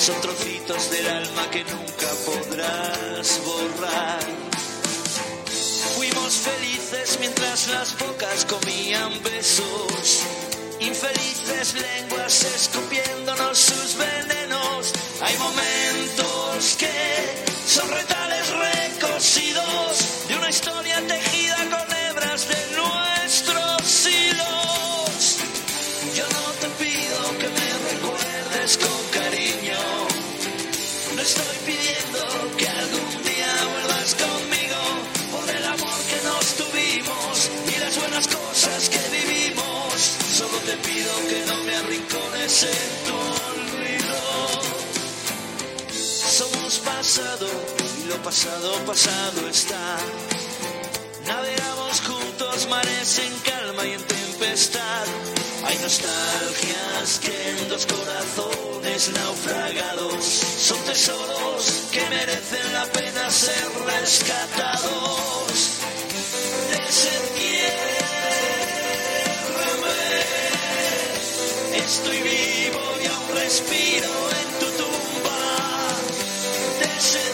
son trocitos del alma que nunca podrás borrar. Fuimos felices mientras las bocas comían besos, infelices lenguas escupiéndonos sus venenos. Hay momentos que son retales recosidos de una historia tejida que no me arrincones en tu olvido. Somos pasado y lo pasado pasado está. Navegamos juntos mares en calma y en tempestad. Hay nostalgias que en dos corazones naufragados son tesoros que merecen la pena ser rescatados. Desentiérrame. Estoy vivo y aún respiro en tu tumba. Desentiérrame.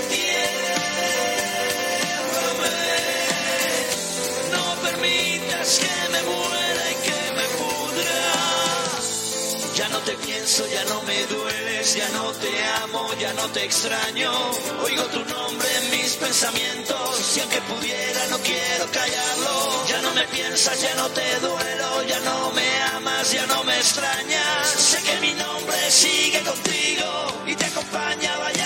No permitas que me muera y que me pudra. Ya no te pienso, ya no me dueles, ya no te amo, ya no te extraño. Oigo tu nombre mis pensamientos y aunque pudiera no quiero callarlo. Ya no me piensas, ya no te duelo, ya no me amas, ya no me extrañas. Sé que mi nombre sigue contigo y te acompaña, vayas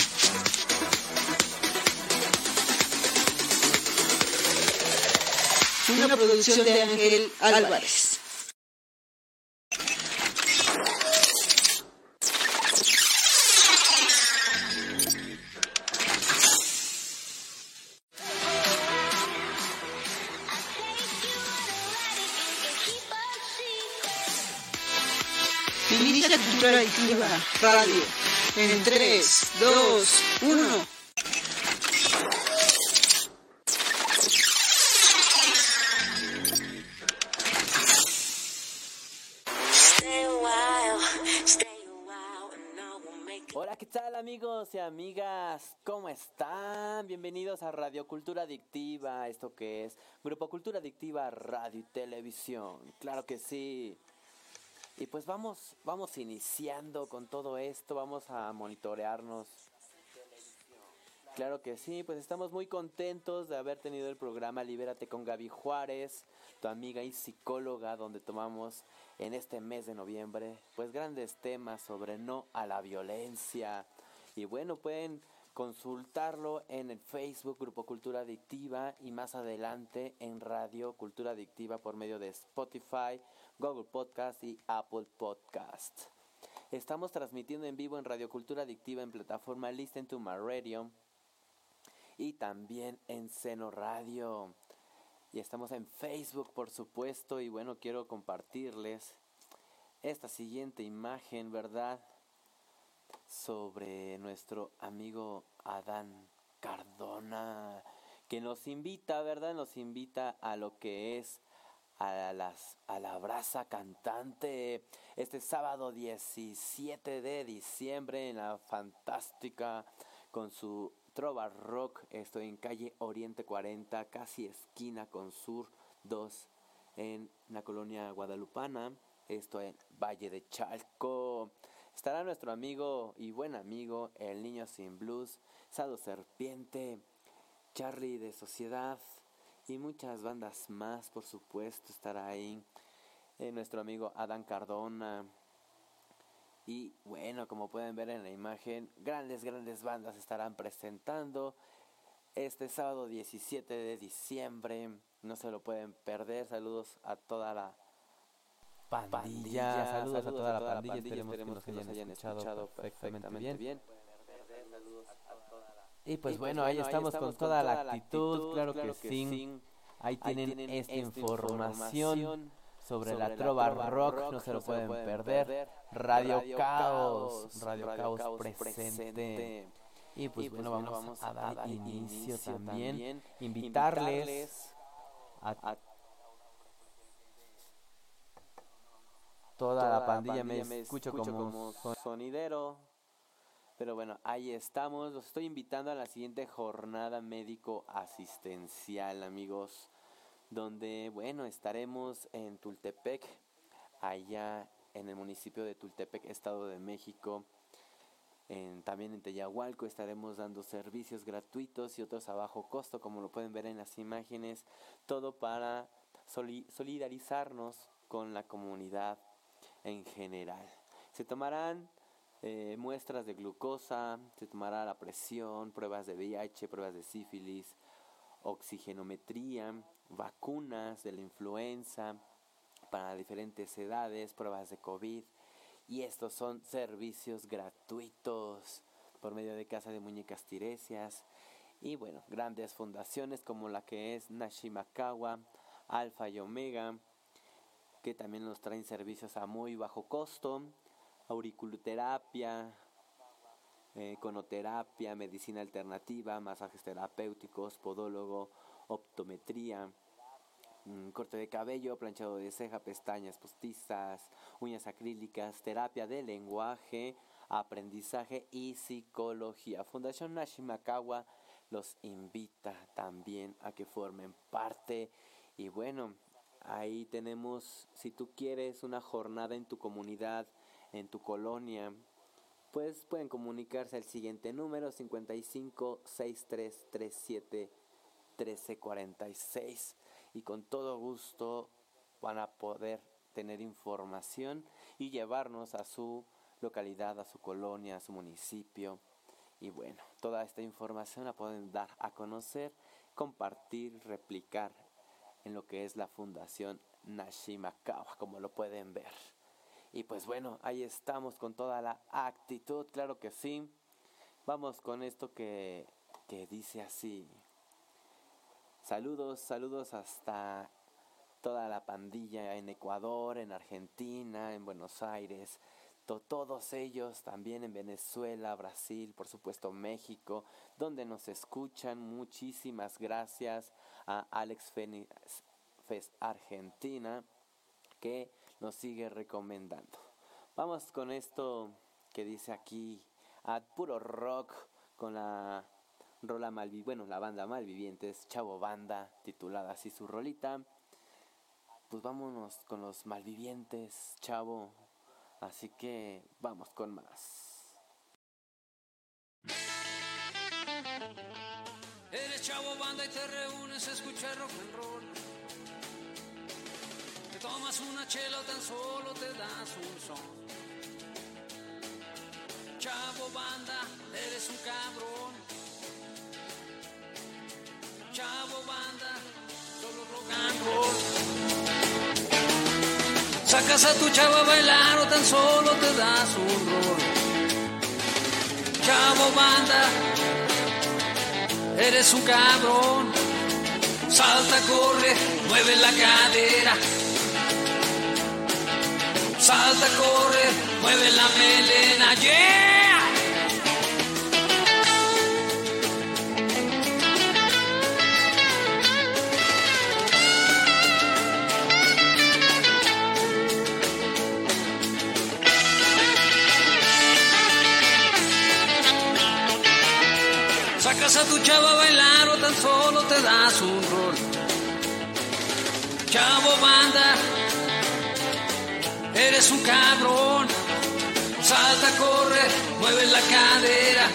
De Ángel Álvarez. Cultura Radio. En 3, 2, 1. Amigas? ¿Cómo están? Bienvenidos a Radio Cultura Adictiva, esto que es Grupo Cultura Adictiva Radio y Televisión. Claro que sí. Y pues vamos, vamos iniciando con todo esto, vamos a monitorearnos. Claro que sí, pues estamos muy contentos de haber tenido el programa Libérate con Gaby Juárez, tu amiga y psicóloga, donde tomamos en este mes de noviembre pues grandes temas sobre no a la violencia. Y bueno, pueden consultarlo en el Facebook Grupo Cultura Adictiva y más adelante en Radio Cultura Adictiva por medio de Spotify, Google Podcast y Apple Podcast. Estamos transmitiendo en vivo en Radio Cultura Adictiva en plataforma Listen to My Radio y también en Seno Radio. Y estamos en Facebook, por supuesto, y bueno, quiero compartirles esta siguiente imagen, ¿verdad? Sobre nuestro amigo Adán Cardona, que nos invita, ¿verdad? Nos invita a lo que es a, las, a la brasa cantante este sábado 17 de diciembre en la fantástica con su Trova Rock. Estoy en calle Oriente 40, casi esquina con Sur 2 en la colonia guadalupana. Esto en Valle de Chalco. Estará nuestro amigo y buen amigo, el niño sin blues, Sado Serpiente, Charlie de Sociedad, y muchas bandas más, por supuesto, estará ahí. Eh, nuestro amigo Adán Cardona. Y bueno, como pueden ver en la imagen, grandes, grandes bandas estarán presentando este sábado 17 de diciembre. No se lo pueden perder. Saludos a toda la pandilla. Saludos, a toda, la, pandilla. Esperemos, que nos hayan, escuchado, perfectamente, bien. Y pues, bueno, ahí, estamos con toda, la actitud, claro, que, sí. Ahí, tienen, esta información sobre, la trova rock, no se lo pueden perder. Radio, Caos, Radio, Caos, presente. Y pues, pues bueno, vamos, a dar inicio, también, invitarles a, toda, la pandilla, me, escucho, como sonidero pero bueno, ahí estamos. Los estoy invitando a la siguiente jornada médico asistencial, amigos. Donde, bueno, estaremos en Tultepec, allá en el municipio de Tultepec, Estado de México. En, también en Teyahualco estaremos dando servicios gratuitos y otros a bajo costo, como lo pueden ver en las imágenes. Todo para solidarizarnos con la comunidad en general. Se tomarán eh, muestras de glucosa, se tomará la presión, pruebas de VIH, pruebas de sífilis, oxigenometría, vacunas de la influenza para diferentes edades, pruebas de COVID. Y estos son servicios gratuitos por medio de Casa de Muñecas Tiresias. Y bueno, grandes fundaciones como la que es Nashimakawa, Alfa y Omega, que también nos traen servicios a muy bajo costo auriculoterapia, eh, conoterapia, medicina alternativa, masajes terapéuticos, podólogo, optometría, mm, corte de cabello, planchado de ceja, pestañas postizas, uñas acrílicas, terapia de lenguaje, aprendizaje y psicología. Fundación Nashimakawa los invita también a que formen parte y bueno, ahí tenemos, si tú quieres una jornada en tu comunidad, en tu colonia, pues pueden comunicarse al siguiente número 55 6337 1346 y con todo gusto van a poder tener información y llevarnos a su localidad, a su colonia, a su municipio. Y bueno, toda esta información la pueden dar a conocer, compartir, replicar en lo que es la Fundación Nashimakawa, como lo pueden ver. Y pues bueno, ahí estamos con toda la actitud, claro que sí. Vamos con esto que, que dice así. Saludos, saludos hasta toda la pandilla en Ecuador, en Argentina, en Buenos Aires, todos ellos también en Venezuela, Brasil, por supuesto México, donde nos escuchan. Muchísimas gracias a Alex Fes Argentina, que nos sigue recomendando. Vamos con esto que dice aquí a puro rock con la rola malviviente, bueno, la banda malvivientes, Chavo Banda, titulada así su rolita. Pues vámonos con los malvivientes, Chavo. Así que vamos con más. Eres Chavo Banda y te reúnes a escuchar rock and roll tomas una chela o tan solo te das un son. Chavo banda, eres un cabrón. Chavo banda, solo rock and roll. Sacas a tu chava a bailar o tan solo te das un rol. Chavo banda, eres un cabrón. Salta, corre, mueve la cadera. Salta, corre, mueve la melena, yeah. Sacas a tu chava a bailar o tan solo te das un rol. Chavo banda, eres un cabrón. Salta, corre, mueve la cadera.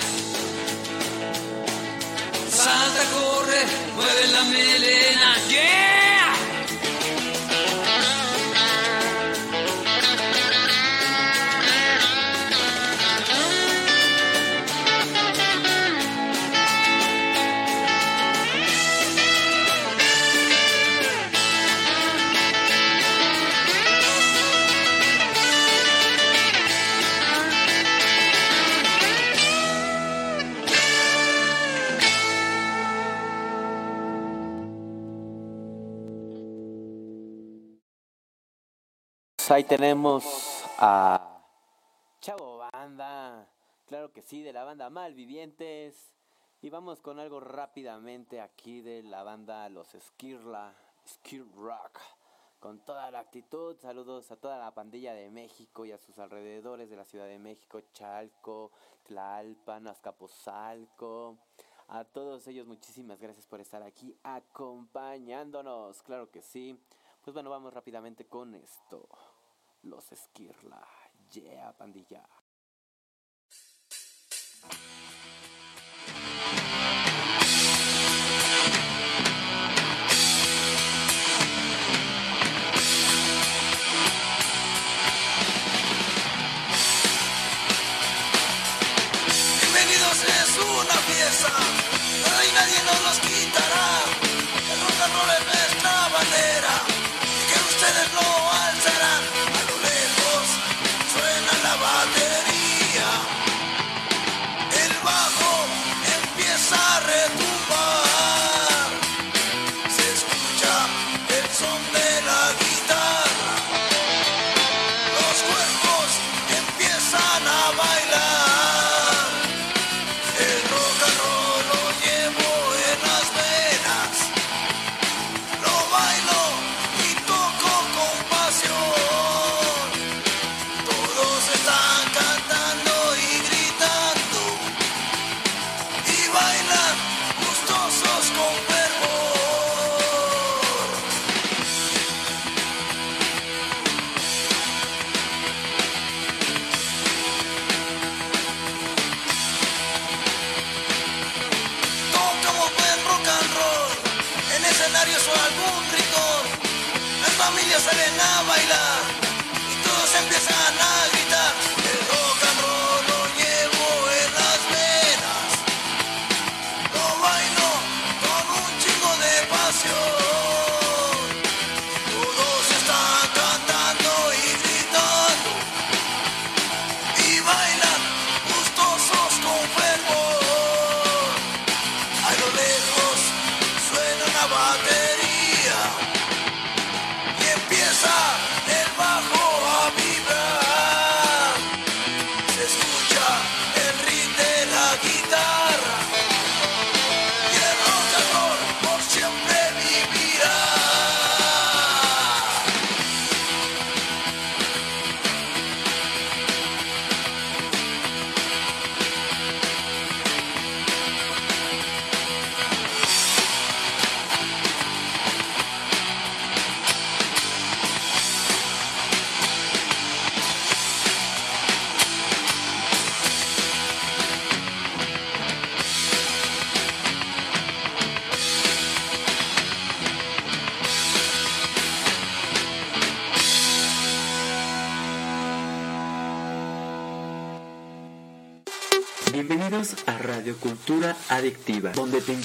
Salta, corre, mueve la melena. Yeah. Ahí tenemos a Chavo Banda, claro que sí, de la banda Malvivientes. Y vamos con algo rápidamente aquí de la banda Los Skirla, Skir Rock, con toda la actitud. Saludos a toda la pandilla de México y a sus alrededores de la Ciudad de México, Chalco, Tlalpan, Azcapotzalco. A todos ellos muchísimas gracias por estar aquí acompañándonos, claro que sí. Pues bueno, vamos rápidamente con esto. Los Esquirla. Yeah, pandilla.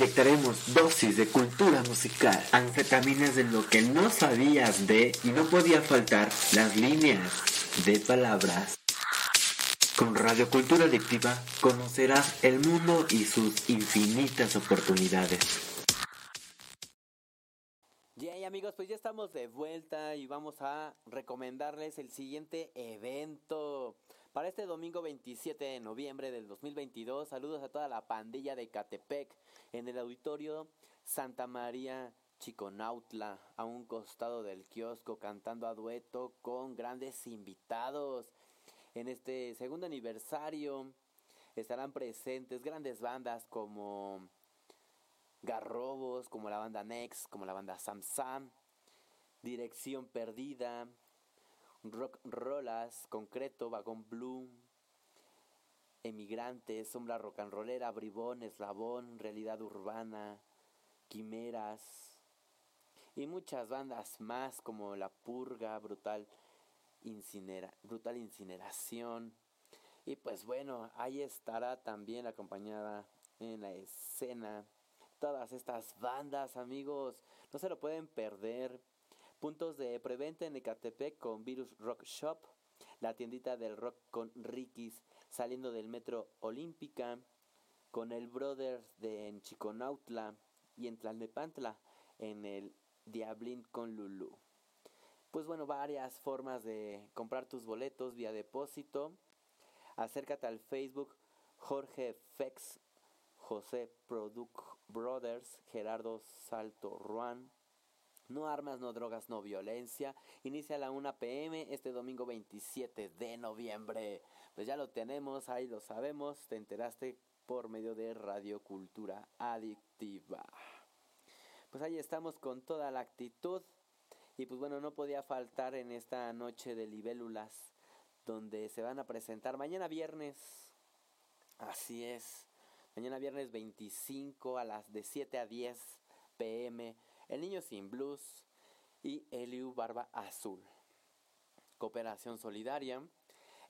Inyectaremos dosis de cultura musical, anfetaminas de lo que no sabías de y no podía faltar las líneas de palabras. Con Radio Cultura Adictiva conocerás el mundo y sus infinitas oportunidades. Y amigos, pues ya estamos de vuelta y vamos a recomendarles el siguiente evento. Para este domingo 27 de noviembre del 2022, saludos a toda la pandilla de Catepec en el auditorio Santa María Chiconautla, a un costado del kiosco, cantando a dueto con grandes invitados. En este segundo aniversario estarán presentes grandes bandas como Garrobos, como la banda Next, como la banda Sam Sam, Dirección Perdida, Rock Rolas, Concreto, Vagón Blue, Emigrantes, Sombra Rock and Rollera, Bribón, Eslabón, Realidad Urbana, Quimeras y muchas bandas más como La Purga, Brutal, Incinera, Brutal Incineración. Y pues bueno, ahí estará también acompañada en la escena todas estas bandas, amigos. No se lo pueden perder. Puntos de preventa en Ecatepec con Virus Rock Shop, la tiendita del rock con Rikis, saliendo del metro Olímpica, con el Brothers de en Chiconautla y en Tlalnepantla, en el Diablín con Lulu. Pues bueno, varias formas de comprar tus boletos vía depósito. Acércate al Facebook Jorge Fex, José Product Brothers, Gerardo Salto Ruan, no armas, no drogas, no violencia. Inicia a la 1 pm este domingo 27 de noviembre. Pues ya lo tenemos, ahí lo sabemos. Te enteraste por medio de Radio Cultura Adictiva. Pues ahí estamos con toda la actitud. Y pues bueno, no podía faltar en esta noche de libélulas, donde se van a presentar mañana viernes. Así es. Mañana viernes 25 a las de 7 a 10 pm el Niño Sin Blues y Eliu Barba Azul. Cooperación Solidaria.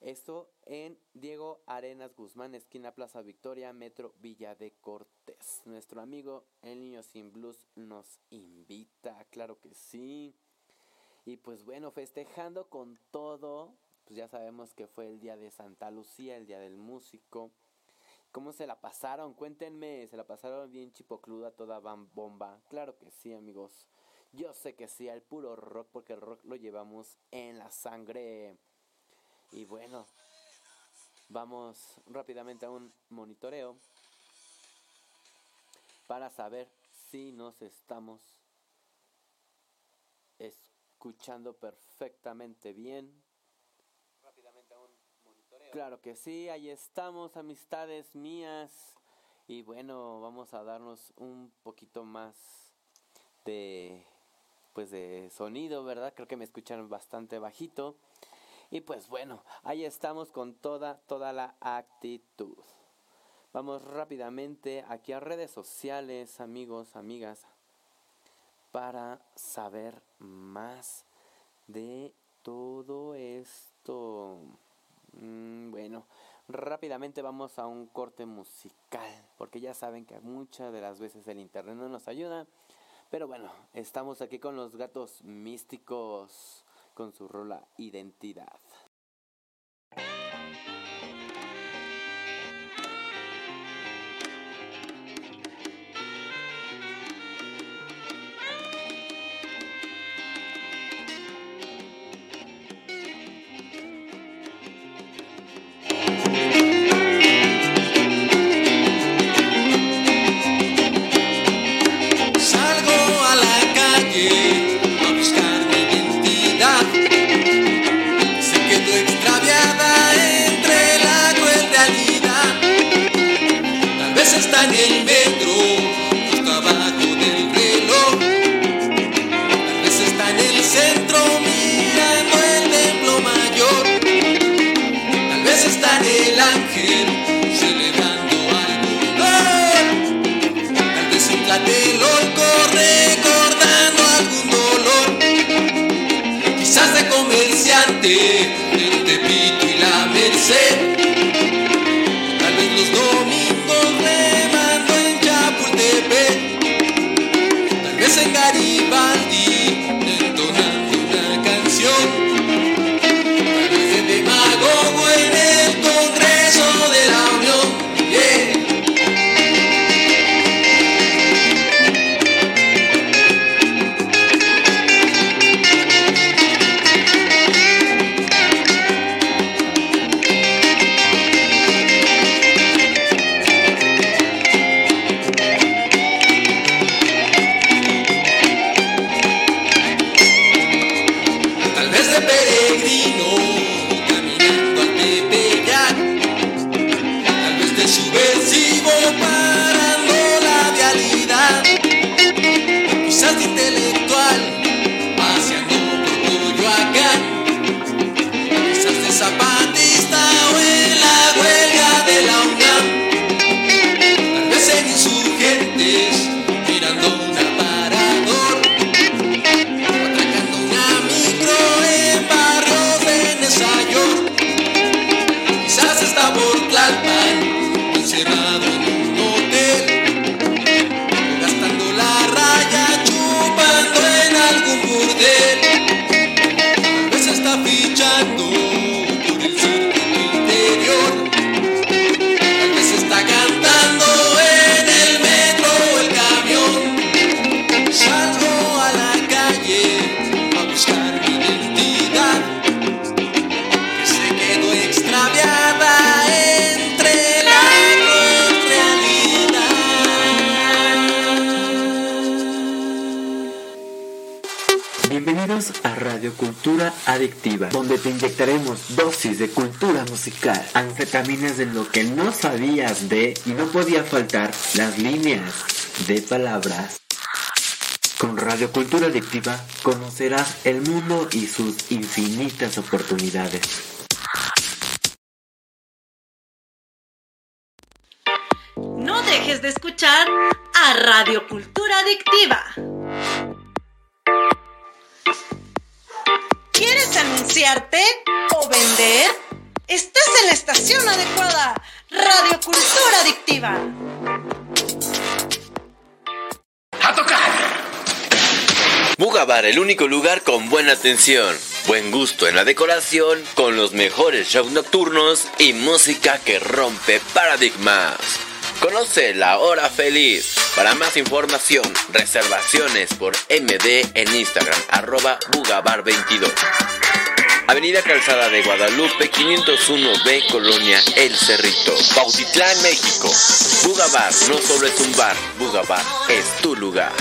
Esto en Diego Arenas Guzmán, esquina Plaza Victoria, Metro Villa de Cortés. Nuestro amigo El Niño Sin Blues nos invita, claro que sí. Y pues bueno, festejando con todo, pues ya sabemos que fue el día de Santa Lucía, el día del músico. ¿Cómo se la pasaron? Cuéntenme, ¿se la pasaron bien chipocluda toda bomba? Claro que sí, amigos. Yo sé que sí, al puro rock, porque el rock lo llevamos en la sangre. Y bueno, vamos rápidamente a un monitoreo para saber si nos estamos escuchando perfectamente bien. Claro que sí, ahí estamos, amistades mías. Y bueno, vamos a darnos un poquito más de pues de sonido, ¿verdad? Creo que me escucharon bastante bajito. Y pues bueno, ahí estamos con toda toda la actitud. Vamos rápidamente aquí a redes sociales, amigos, amigas, para saber más de todo esto. Mm, bueno, rápidamente vamos a un corte musical, porque ya saben que muchas de las veces el internet no nos ayuda. Pero bueno, estamos aquí con los gatos místicos con su rola Identidad. Adictiva, donde te inyectaremos dosis de cultura musical, anfetaminas de lo que no sabías de y no podía faltar las líneas de palabras. Con Radio Cultura Adictiva conocerás el mundo y sus infinitas oportunidades. No dejes de escuchar a Radio Cultura Adictiva. ¿Quieres anunciarte o vender? Estás en la estación adecuada. Radio Cultura Adictiva. ¡A tocar! Bugabar, el único lugar con buena atención, buen gusto en la decoración, con los mejores shows nocturnos y música que rompe paradigmas. Conoce la hora feliz. Para más información, reservaciones por MD en Instagram, arroba Bugabar22. Avenida Calzada de Guadalupe, 501B, Colonia El Cerrito, Bautitlán, México. Bugabar no solo es un bar, Bugabar es tu lugar.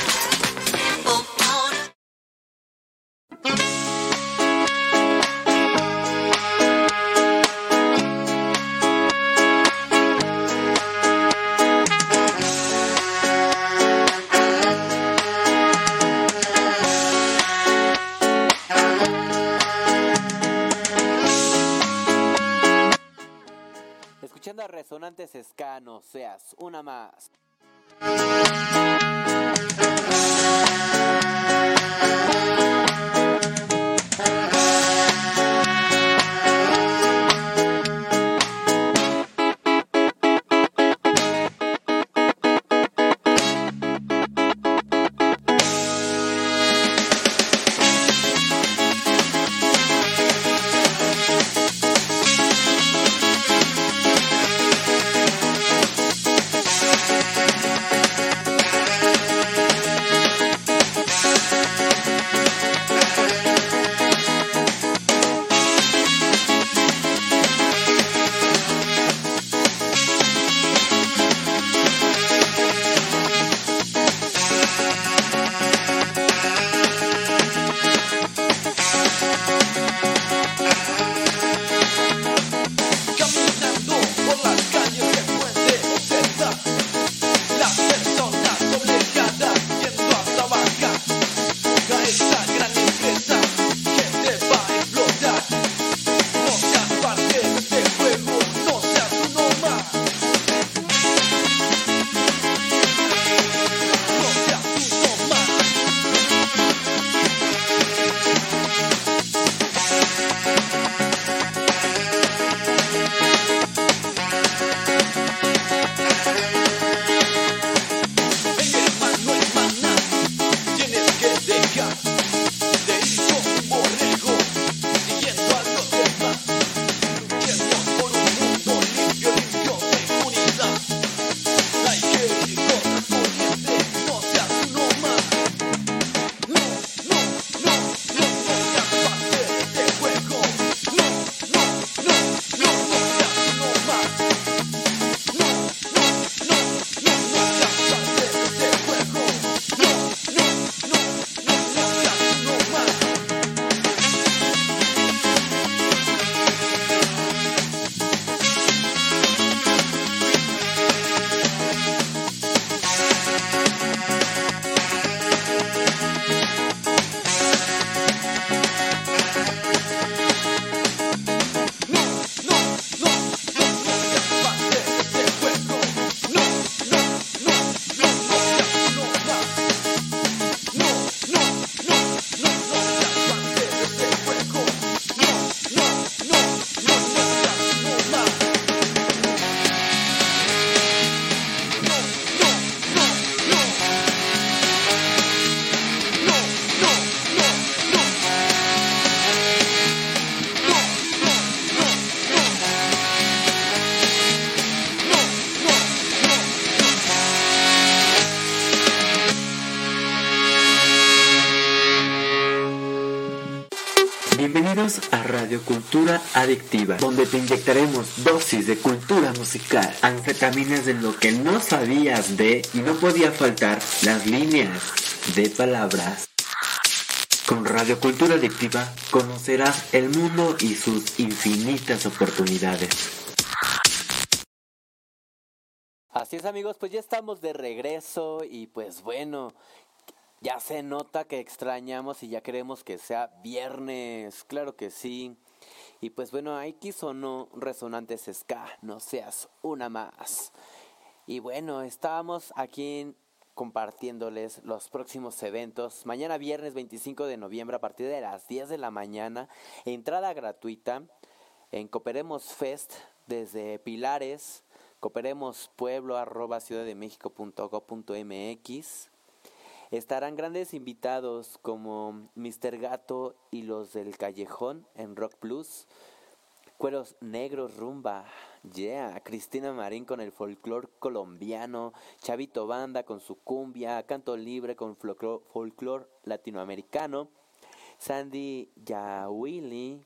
Resonantes Escano, seas una más. Adictiva, donde te inyectaremos dosis de cultura musical, anfetaminas de lo que no sabías de y no podía faltar las líneas de palabras. Con Radio Cultura Adictiva conocerás el mundo y sus infinitas oportunidades. Así es amigos, pues ya estamos de regreso y pues bueno, ya se nota que extrañamos y ya queremos que sea viernes, claro que sí. Y pues bueno, aquí sonó Resonantes Ska, no seas una más. Y bueno, estábamos aquí compartiéndoles los próximos eventos. Mañana viernes 25 de noviembre a partir de las 10 de la mañana, entrada gratuita en Cooperemos Fest desde Pilares, Cooperemos Pueblo arroba ciudaddemexico.go.mx. Estarán grandes invitados como Mr. Gato y los del Callejón en Rock Plus, Cueros Negros Rumba, Yeah, Cristina Marín con el folclore colombiano, Chavito Banda con su cumbia, Canto Libre con folclore latinoamericano, Sandy Yawili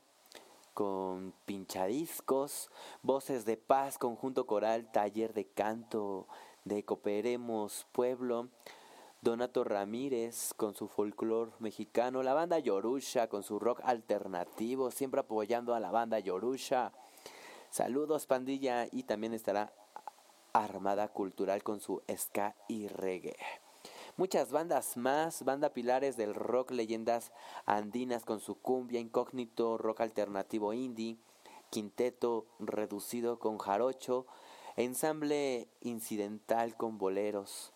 con pinchadiscos, Voces de Paz, Conjunto Coral, Taller de Canto de Cooperemos Pueblo, Donato Ramírez con su folclore mexicano, la banda Yorusha con su rock alternativo, siempre apoyando a la banda Yorusha. Saludos pandilla y también estará Armada Cultural con su ska y reggae. Muchas bandas más, banda pilares del rock, leyendas andinas con su cumbia, incógnito, rock alternativo indie, quinteto reducido con jarocho, ensamble incidental con boleros,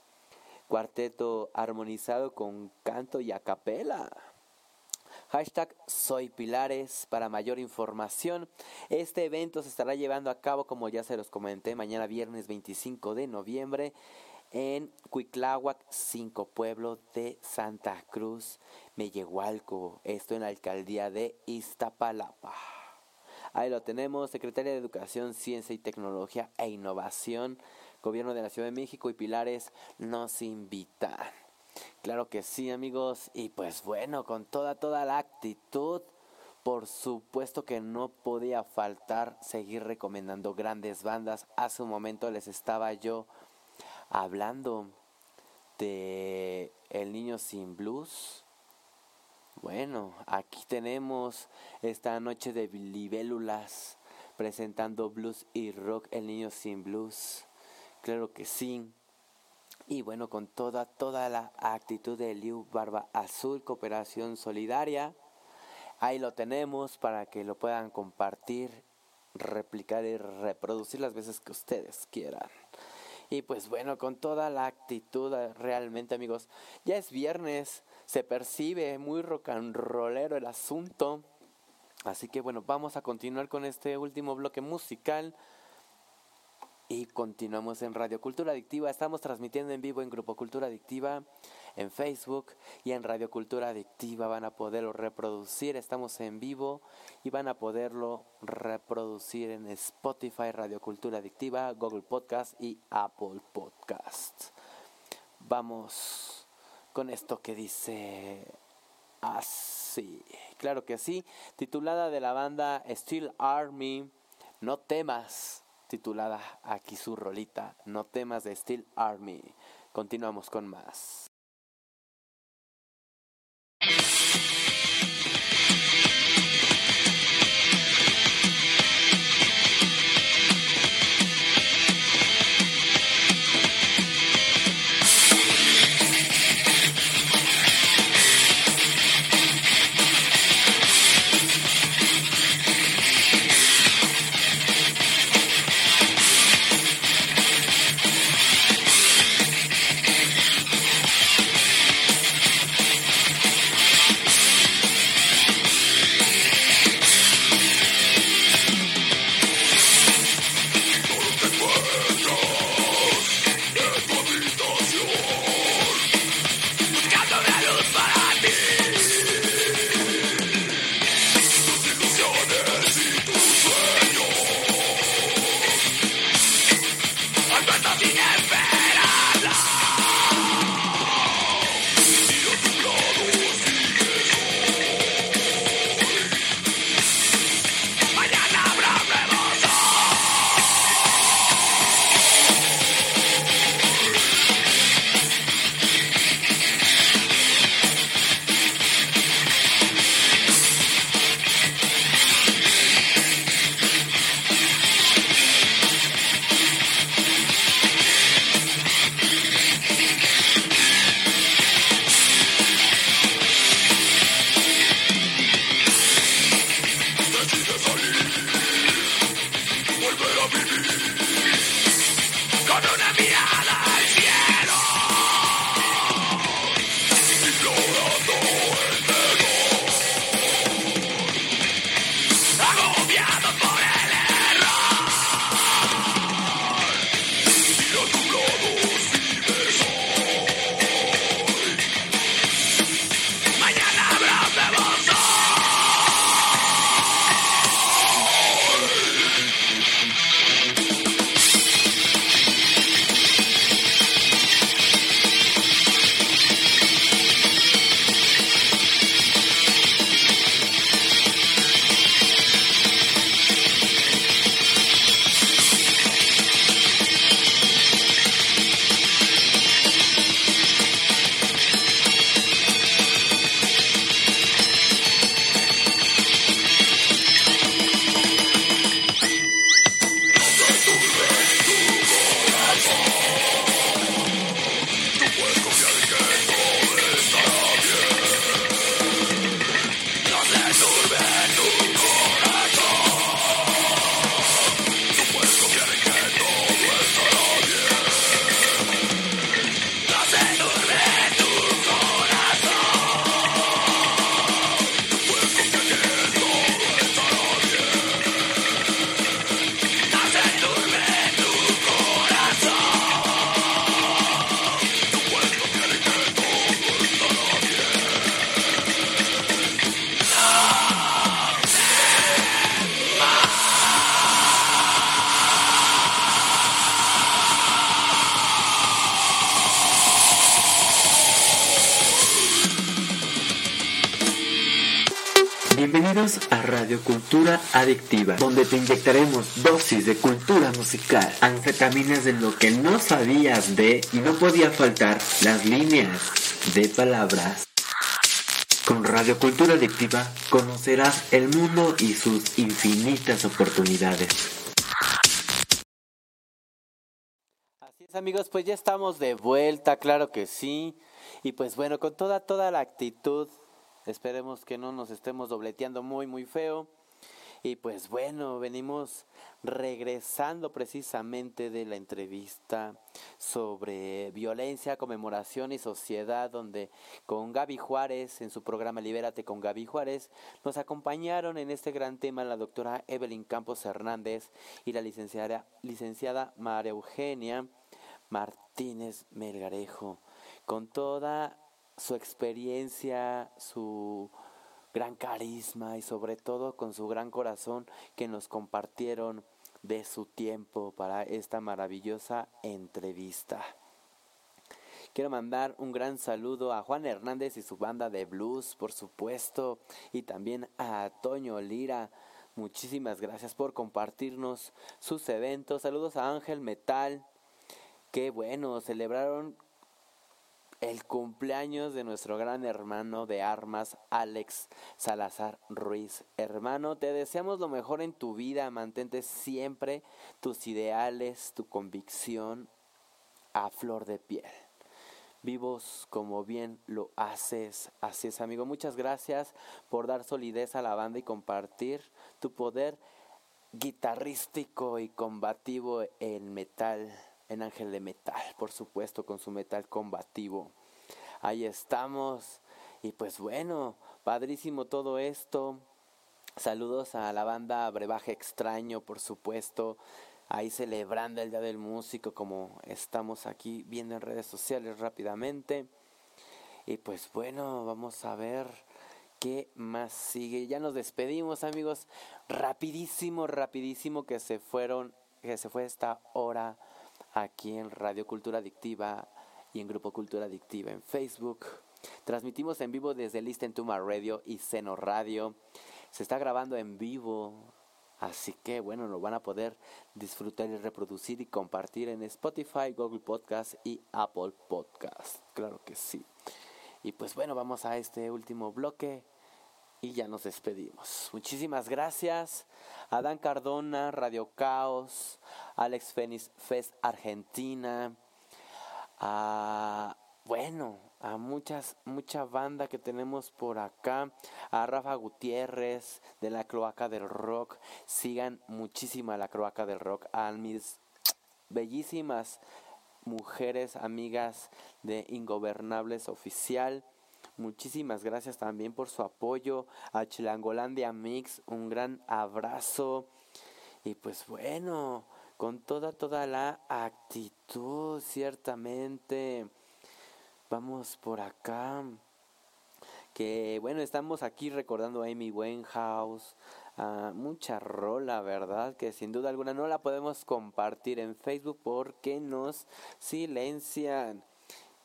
cuarteto armonizado con canto y acapela. Hashtag Soy Pilares para mayor información. Este evento se estará llevando a cabo, como ya se los comenté, mañana viernes 25 de noviembre en Cuicláhuac, 5 pueblo de Santa Cruz, Mellehualco. Esto en la alcaldía de Iztapalapa. Ahí lo tenemos, Secretaria de Educación, Ciencia y Tecnología e Innovación, Gobierno de la Ciudad de México y Pilares nos invitan. Claro que sí, amigos. Y pues bueno, con toda, toda la actitud, por supuesto que no podía faltar seguir recomendando grandes bandas. Hace un momento les estaba yo hablando de El Niño Sin Blues. Bueno, aquí tenemos esta noche de libélulas presentando blues y rock El Niño Sin Blues. Claro que sí. Y bueno, con toda, toda la actitud de Liu Barba Azul, Cooperación Solidaria. Ahí lo tenemos para que lo puedan compartir, replicar y reproducir las veces que ustedes quieran. Y pues bueno, con toda la actitud realmente amigos, ya es viernes, se percibe muy rock and rollero el asunto. Así que bueno, vamos a continuar con este último bloque musical. Y continuamos en Radio Cultura Adictiva. Estamos transmitiendo en vivo en Grupo Cultura Adictiva, en Facebook y en Radio Cultura Adictiva. Van a poderlo reproducir. Estamos en vivo y van a poderlo reproducir en Spotify, Radio Cultura Adictiva, Google Podcast y Apple Podcast. Vamos con esto que dice así. Claro que sí. Titulada de la banda Steel Army. No temas titulada aquí su rolita, No temas de Steel Army. Continuamos con más. Cultura Adictiva, donde te inyectaremos dosis de cultura musical, anfetaminas de lo que no sabías de y no podía faltar las líneas de palabras. Con Radio Cultura Adictiva conocerás el mundo y sus infinitas oportunidades. Así es amigos, pues ya estamos de vuelta, claro que sí. Y pues bueno, con toda, toda la actitud Esperemos que no nos estemos dobleteando muy, muy feo. Y pues bueno, venimos regresando precisamente de la entrevista sobre violencia, conmemoración y sociedad, donde con Gaby Juárez, en su programa Libérate con Gaby Juárez, nos acompañaron en este gran tema la doctora Evelyn Campos Hernández y la licenciada, licenciada María Eugenia Martínez Melgarejo, con toda su experiencia, su gran carisma y sobre todo con su gran corazón que nos compartieron de su tiempo para esta maravillosa entrevista. Quiero mandar un gran saludo a Juan Hernández y su banda de blues, por supuesto, y también a Toño Lira. Muchísimas gracias por compartirnos sus eventos. Saludos a Ángel Metal. Qué bueno, celebraron el cumpleaños de nuestro gran hermano de armas, Alex Salazar Ruiz. Hermano, te deseamos lo mejor en tu vida, mantente siempre tus ideales, tu convicción a flor de piel. Vivos como bien lo haces. Así es, amigo. Muchas gracias por dar solidez a la banda y compartir tu poder guitarrístico y combativo en metal en Ángel de Metal, por supuesto, con su metal combativo. Ahí estamos. Y pues bueno, padrísimo todo esto. Saludos a la banda Brebaje Extraño, por supuesto. Ahí celebrando el Día del Músico, como estamos aquí viendo en redes sociales rápidamente. Y pues bueno, vamos a ver qué más sigue. Ya nos despedimos, amigos. Rapidísimo, rapidísimo que se fueron, que se fue esta hora aquí en Radio Cultura Adictiva y en Grupo Cultura Adictiva en Facebook. Transmitimos en vivo desde Listen to My Radio y Seno Radio. Se está grabando en vivo, así que bueno, lo van a poder disfrutar y reproducir y compartir en Spotify, Google Podcast y Apple Podcast. Claro que sí. Y pues bueno, vamos a este último bloque y ya nos despedimos. Muchísimas gracias. A Dan Cardona, Radio Caos, Alex Fénix Fest Argentina, a bueno, a muchas, mucha banda que tenemos por acá, a Rafa Gutiérrez de la Cloaca del Rock, sigan muchísimo a la Cloaca del Rock, a mis bellísimas mujeres, amigas de Ingobernables Oficial, Muchísimas gracias también por su apoyo a Chilangolandia Mix. Un gran abrazo. Y pues bueno, con toda, toda la actitud, ciertamente. Vamos por acá. Que bueno, estamos aquí recordando a Amy Winehouse. mucha rola, ¿verdad? Que sin duda alguna no la podemos compartir en Facebook porque nos silencian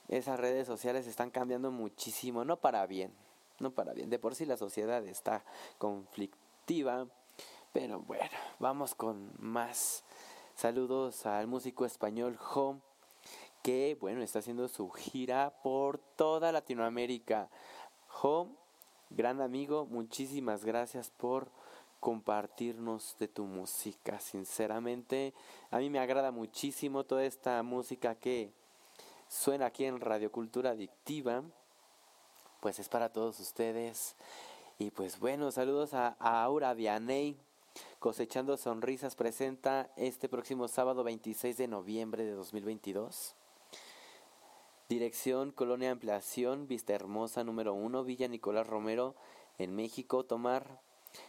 esas redes sociales están cambiando muchísimo, no para bien, no para bien. De por sí la sociedad está conflictiva, pero bueno, vamos con más. Saludos al músico español Home, que bueno, está haciendo su gira por toda Latinoamérica. Home, gran amigo, muchísimas gracias por compartirnos de tu música. Sinceramente, a mí me agrada muchísimo toda esta música que suena aquí en Radio Cultura Adictiva, pues es para todos ustedes. Y pues bueno, saludos a, Aura Vianey. Cosechando Sonrisas presenta este próximo sábado 26 de noviembre de 2022. Dirección Colonia Ampliación, Vista Hermosa número 1, Villa Nicolás Romero, en México. Tomar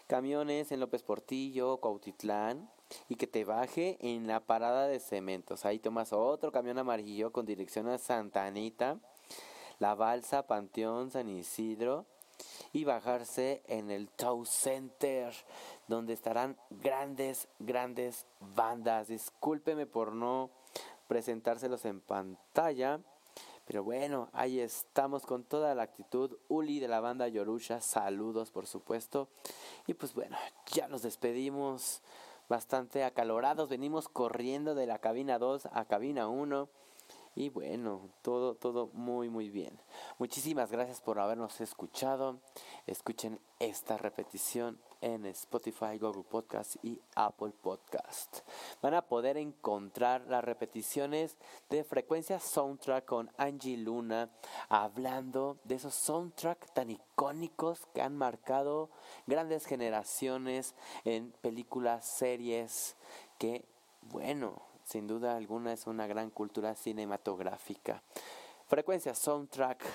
camiones en López Portillo, Cuautitlán, y que te baje en la parada de cementos. Ahí tomas otro camión amarillo con dirección a Santa Anita, la balsa Panteón San Isidro y bajarse en el Tow Center, donde estarán grandes, grandes bandas. Discúlpeme por no presentárselos en pantalla, Pero bueno, ahí estamos con toda la actitud. Uli de la banda Yorusha, saludos por supuesto. Y pues bueno, ya nos despedimos bastante acalorados. Venimos corriendo de la cabina 2 a cabina 1. Y bueno, todo, todo muy, muy bien. Muchísimas gracias por habernos escuchado. Escuchen esta repetición en Spotify, Google Podcast y Apple Podcast. Van a poder encontrar las repeticiones de frecuencia soundtrack con Angie Luna, hablando de esos soundtracks tan icónicos que han marcado grandes generaciones en películas, series, que, bueno, sin duda alguna es una gran cultura cinematográfica. Frecuencia Soundtrack,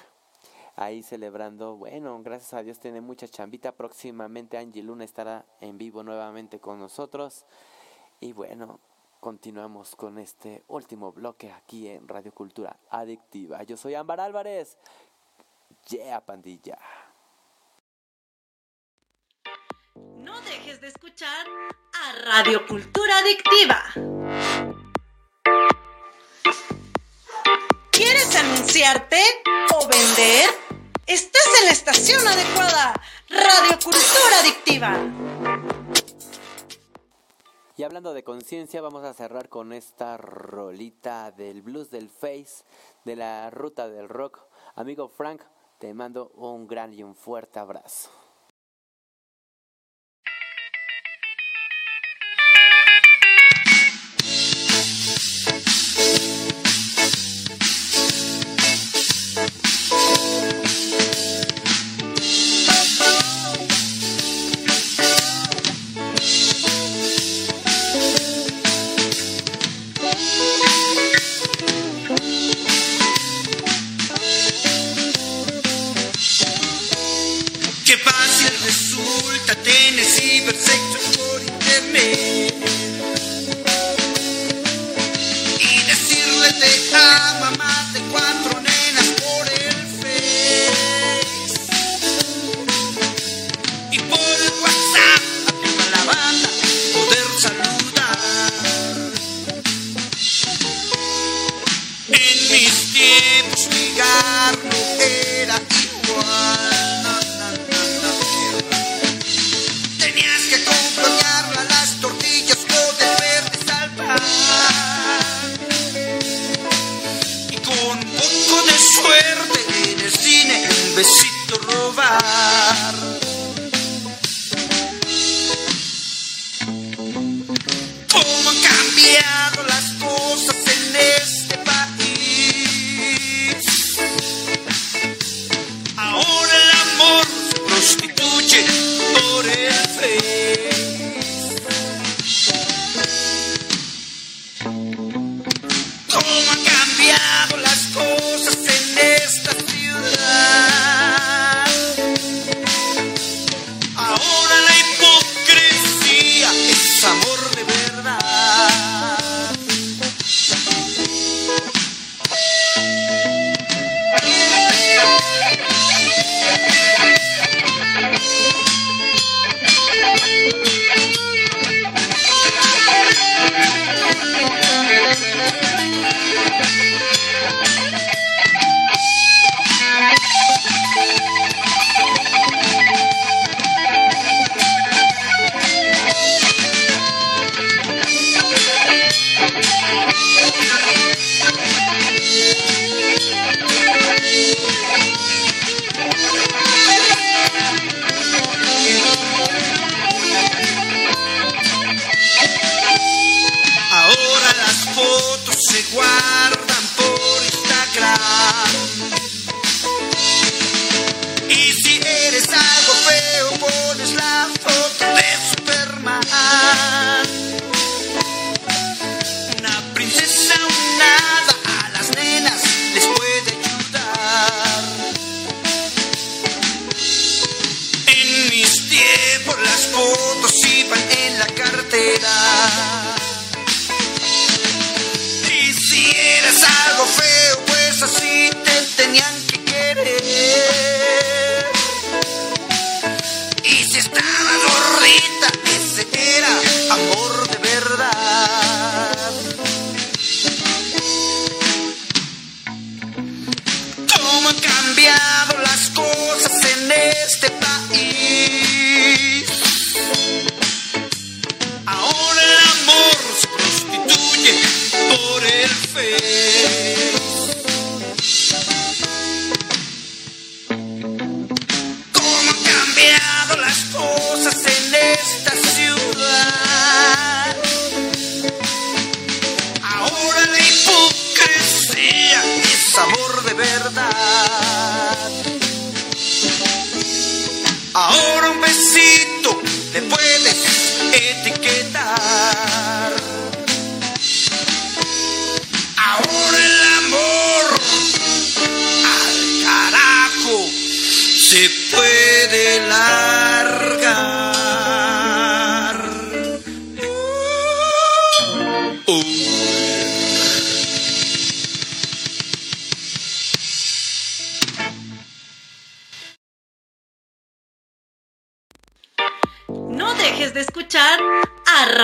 ahí celebrando, bueno, gracias a Dios tiene mucha chambita, próximamente Angie Luna estará en vivo nuevamente con nosotros y bueno, continuamos con este último bloque aquí en Radio Cultura Adictiva. Yo soy Ámbar Álvarez, yeah pandilla. No dejes de escuchar a Radio Cultura Adictiva. ¿Quieres anunciarte o vender? Estás en la estación adecuada. Radio Cultura Adictiva. Y hablando de conciencia, vamos a cerrar con esta rolita del blues del face, de la ruta del rock. Amigo Frank, te mando un gran y un fuerte abrazo.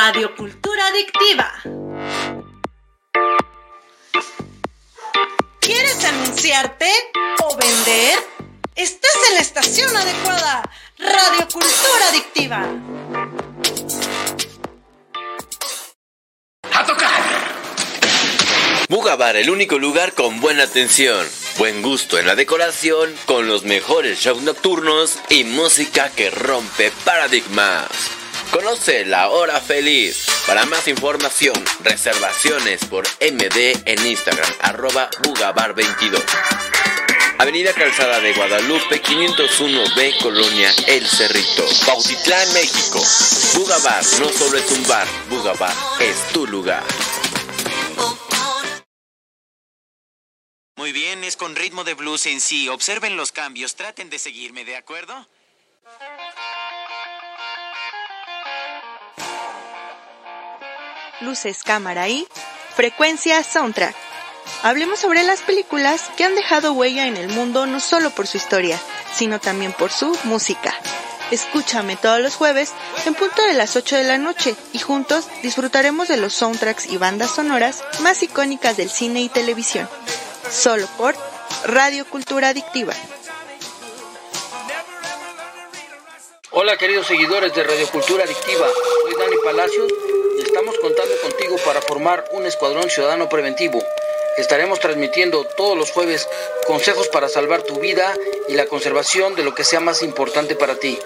Radio Cultura Adictiva. ¿Quieres anunciarte o vender? Estás en la estación adecuada. Radio Cultura Adictiva. Bugabar, el único lugar con buena atención, buen gusto en la decoración, con los mejores shows nocturnos y música que rompe paradigmas. Conoce la hora feliz. Para más información, reservaciones por MD en Instagram, arroba Bugabar22. Avenida Calzada de Guadalupe, 501B, Colonia El Cerrito, Bautitlán, México. Bugabar no solo es un bar, Bugabar es tu lugar. Muy bien, es con ritmo de blues en sí. Observen los cambios, traten de seguirme, ¿de acuerdo? Luces, cámara y frecuencia soundtrack. Hablemos sobre las películas que han dejado huella en el mundo no solo por su historia, sino también por su música. Escúchame todos los jueves en punto de las 8 de la noche y juntos disfrutaremos de los soundtracks y bandas sonoras más icónicas del cine y televisión. Solo por Radio Cultura Adictiva. Hola queridos seguidores de Radio Cultura Adictiva, soy Dani Palacios y estamos contando contigo para formar un escuadrón ciudadano preventivo. Estaremos transmitiendo todos los jueves consejos para salvar tu vida y la conservación de lo que sea más importante para ti.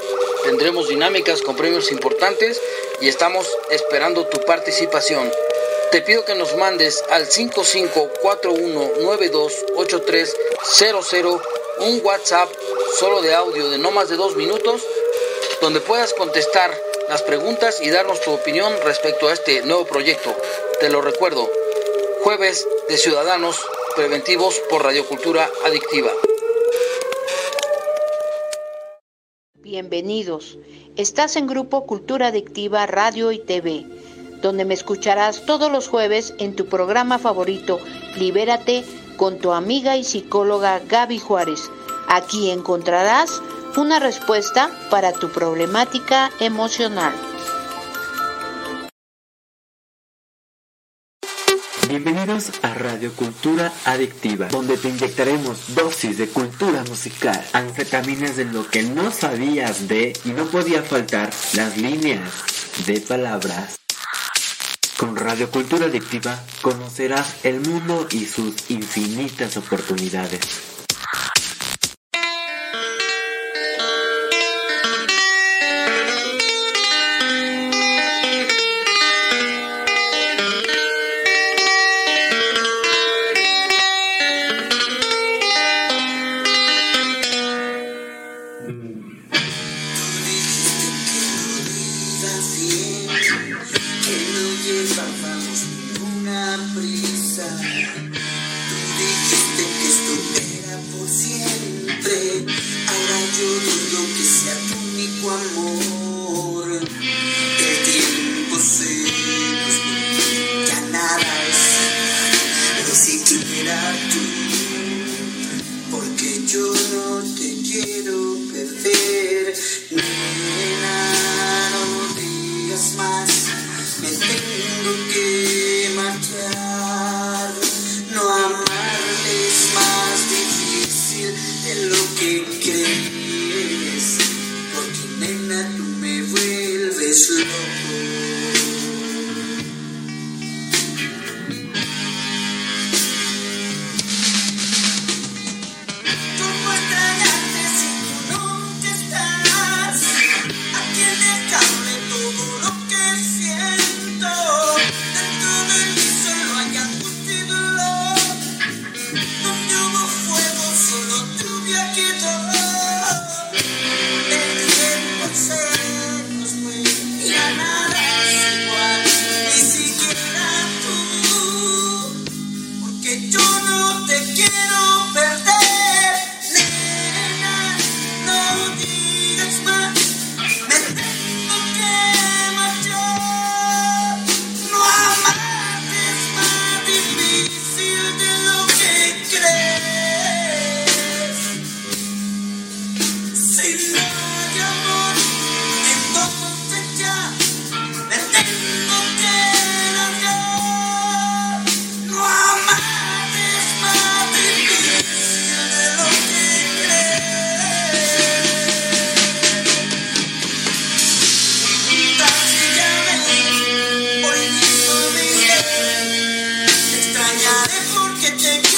Tendremos dinámicas con premios importantes y estamos esperando tu participación. Te pido que nos mandes al 5541928300 un WhatsApp solo de audio de no más de dos minutos donde puedas contestar las preguntas y darnos tu opinión respecto a este nuevo proyecto. Te lo recuerdo, jueves de Ciudadanos Preventivos por Radiocultura Adictiva. Bienvenidos. Estás en Grupo Cultura Adictiva Radio y TV, donde me escucharás todos los jueves en tu programa favorito, Libérate, con tu amiga y psicóloga Gaby Juárez. Aquí encontrarás una respuesta para tu problemática emocional. Bienvenidos a Radio Cultura Adictiva, donde te inyectaremos dosis de cultura musical, anfetaminas de lo que no sabías de y no podía faltar las líneas de palabras. Con Radio Cultura Adictiva conocerás el mundo y sus infinitas oportunidades. haré porque te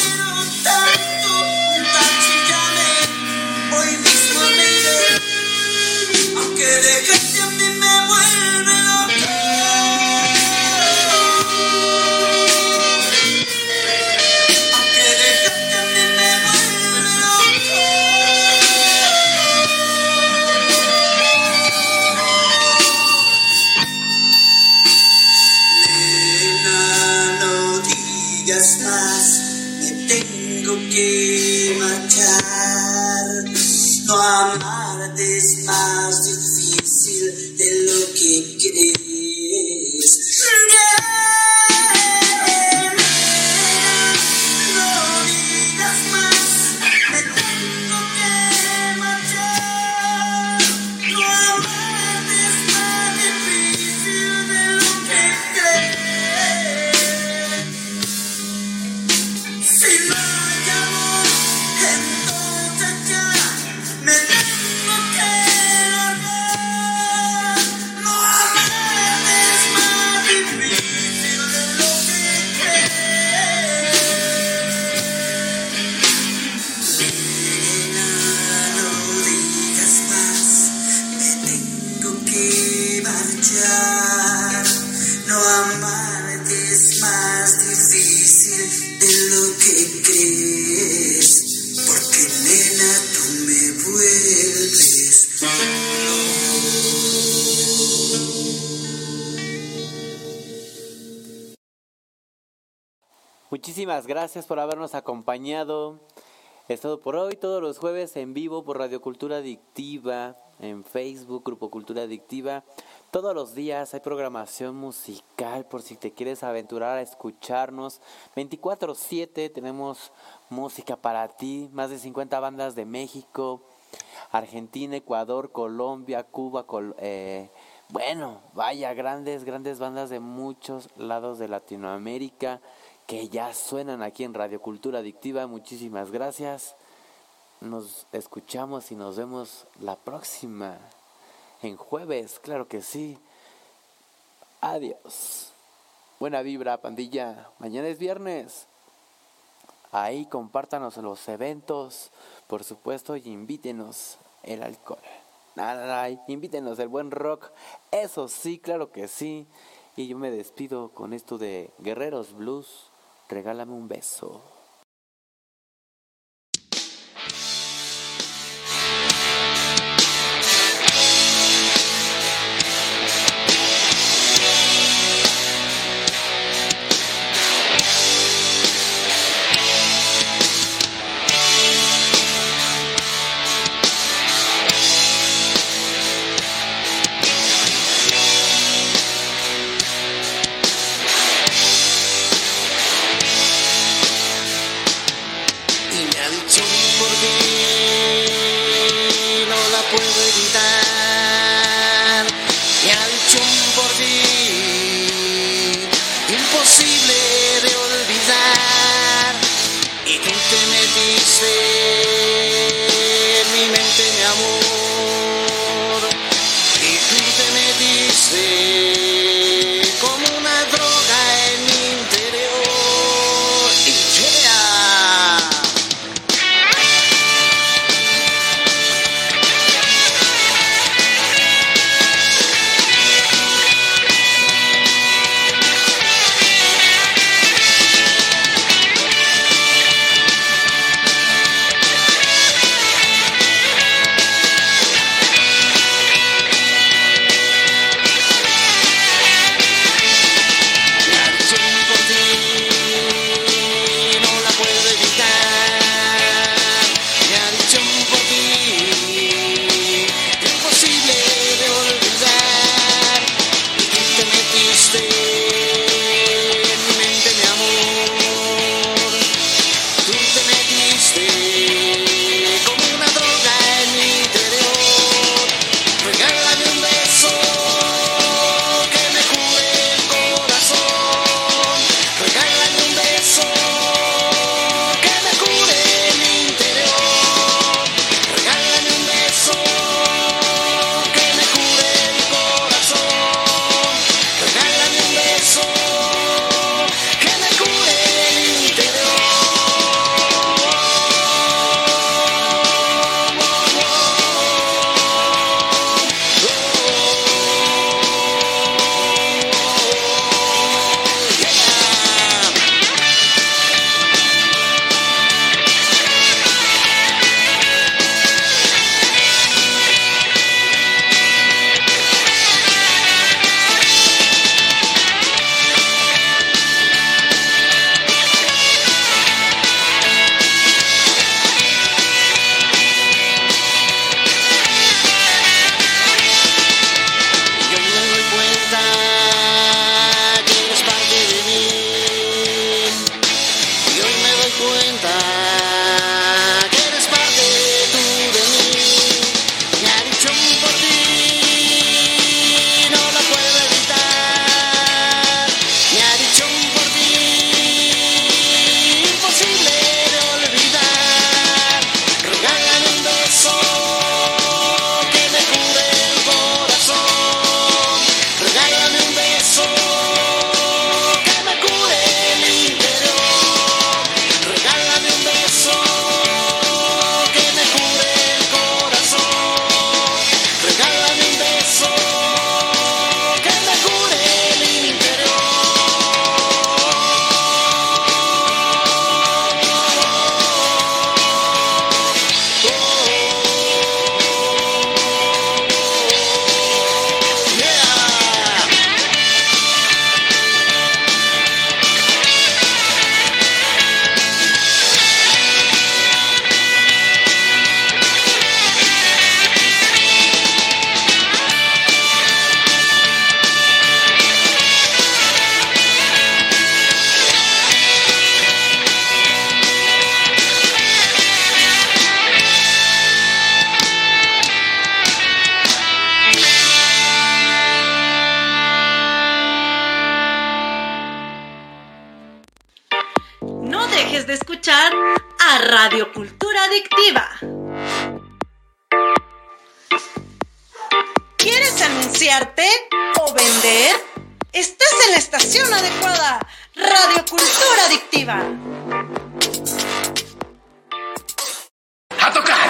Gracias por habernos acompañado. Es todo por hoy, todos los jueves en vivo por Radio Cultura Adictiva, en Facebook, Grupo Cultura Adictiva. Todos los días hay programación musical por si te quieres aventurar a escucharnos. 24/7 tenemos música para ti, más de 50 bandas de México, Argentina, Ecuador, Colombia, Cuba, eh, bueno, vaya, grandes, grandes bandas de muchos lados de Latinoamérica que ya suenan aquí en Radio Cultura Adictiva. Muchísimas gracias. Nos escuchamos y nos vemos la próxima. En jueves, claro que sí. Adiós. Buena vibra, pandilla. Mañana es viernes. Ahí compártanos los eventos, por supuesto, y invítenos el alcohol. Nada, invítenos el buen rock. Eso sí, claro que sí. Y yo me despido con esto de Guerreros Blues. Regálame un beso. Estación adecuada, Radio Cultura Adictiva. ¡A tocar!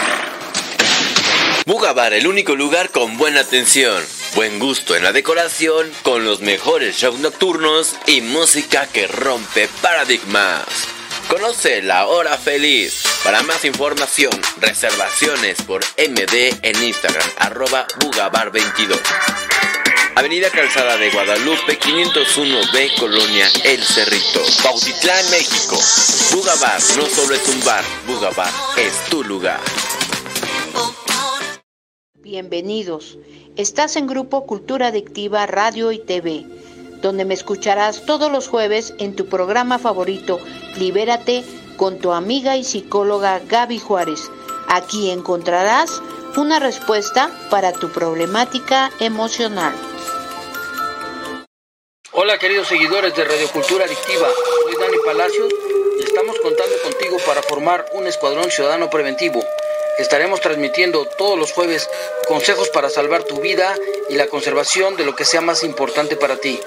Bugabar, el único lugar con buena atención, buen gusto en la decoración, con los mejores shows nocturnos y música que rompe paradigmas. Conoce la hora feliz. Para más información, reservaciones por MD en Instagram, arroba Bugabar22. Avenida Calzada de Guadalupe, 501B, Colonia El Cerrito, Bautitlán, México. Bugabar no solo es un bar, Bugabar es tu lugar. Bienvenidos. Estás en Grupo Cultura Adictiva Radio y TV, donde me escucharás todos los jueves en tu programa favorito, Libérate, con tu amiga y psicóloga Gaby Juárez. Aquí encontrarás una respuesta para tu problemática emocional. Hola queridos seguidores de Radio Cultura Adictiva, soy Dani Palacios y estamos contando contigo para formar un escuadrón ciudadano preventivo. Estaremos transmitiendo todos los jueves consejos para salvar tu vida y la conservación de lo que sea más importante para ti.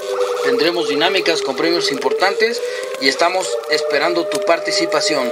Tendremos dinámicas con premios importantes y estamos esperando tu participación.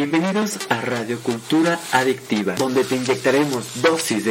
Bienvenidos a Radio Cultura Adictiva, donde te inyectaremos dosis de